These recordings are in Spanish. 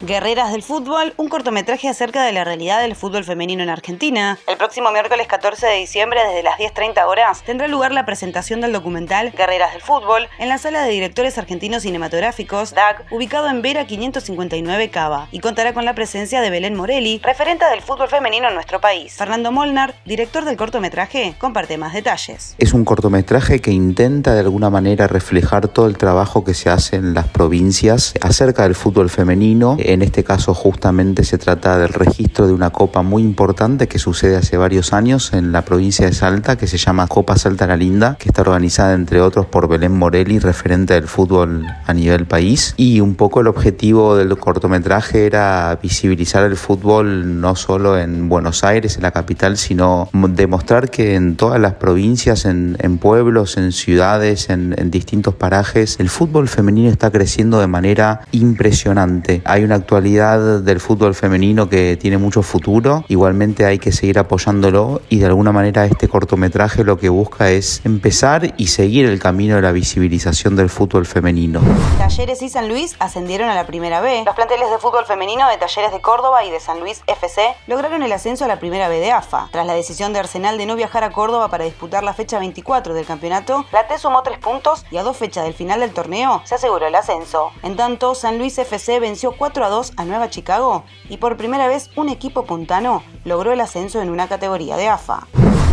Guerreras del Fútbol, un cortometraje acerca de la realidad del fútbol femenino en Argentina. El próximo miércoles 14 de diciembre, desde las 10.30 horas, tendrá lugar la presentación del documental Guerreras del Fútbol en la Sala de Directores Argentinos Cinematográficos, DAC, ubicado en Vera 559 Cava, y contará con la presencia de Belén Morelli, referente del fútbol femenino en nuestro país. Fernando Molnar, director del cortometraje, comparte más detalles. Es un cortometraje que intenta de alguna manera reflejar todo el trabajo que se hace en las provincias acerca del fútbol femenino en este caso justamente se trata del registro de una copa muy importante que sucede hace varios años en la provincia de Salta, que se llama Copa Salta la Linda, que está organizada entre otros por Belén Morelli, referente del fútbol a nivel país. Y un poco el objetivo del cortometraje era visibilizar el fútbol no solo en Buenos Aires, en la capital, sino demostrar que en todas las provincias, en, pueblos, en ciudades, en, distintos parajes, el fútbol femenino está creciendo de manera impresionante. Hay una actualidad del fútbol femenino que tiene mucho futuro. Igualmente hay que seguir apoyándolo y de alguna manera este cortometraje lo que busca es empezar y seguir el camino de la visibilización del fútbol femenino. Talleres y San Luis ascendieron a la primera B. Los planteles de fútbol femenino de Talleres de Córdoba y de San Luis FC lograron el ascenso a la primera B de AFA. Tras la decisión de Arsenal de no viajar a Córdoba para disputar la fecha 24 del campeonato, la sumó tres puntos y a dos fechas del final del torneo se aseguró el ascenso. En tanto, San Luis FC venció 4 a 2 a Nueva Chicago y por primera vez un equipo puntano logró el ascenso en una categoría de AFA.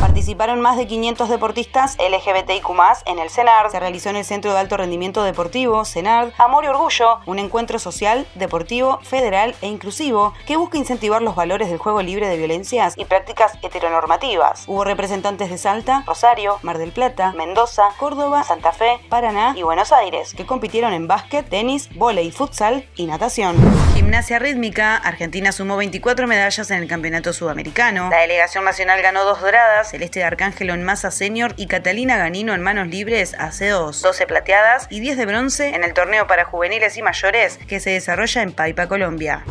Participaron más de 500 deportistas LGBTIQ en el CENAR. Se realizó en el Centro de Alto Rendimiento Deportivo, CENAR, Amor y Orgullo, un encuentro social, deportivo, federal e inclusivo que busca incentivar los valores del juego libre de violencias y prácticas heteronormativas. Hubo representantes de Salta, Rosario, Mar del Plata, Mendoza, Córdoba, Santa Fe, Paraná y Buenos Aires, que compitieron en básquet, tenis, volei, futsal y natación. Gimnasia rítmica, Argentina sumó 24 medallas en el Campeonato Sudamericano. La delegación nacional ganó dos doradas, Celeste de Arcángelo en masa senior y Catalina Ganino en manos libres hace dos, 12 plateadas y 10 de bronce en el torneo para juveniles y mayores que se desarrolla en Paipa, Colombia.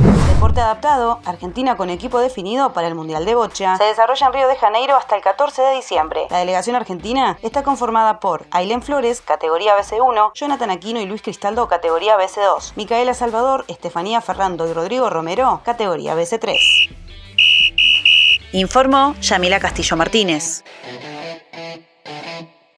Deporte adaptado, Argentina con equipo definido para el Mundial de Bocha, se desarrolla en Río de Janeiro hasta el 14 de diciembre. La delegación argentina está conformada por Ailén Flores, categoría BC1, Jonathan Aquino y Luis Cristaldo, categoría BC2, Micaela Salvador, Estefanía Ferrando y Rodrigo Romero, categoría BC3. Informó Yamila Castillo Martínez.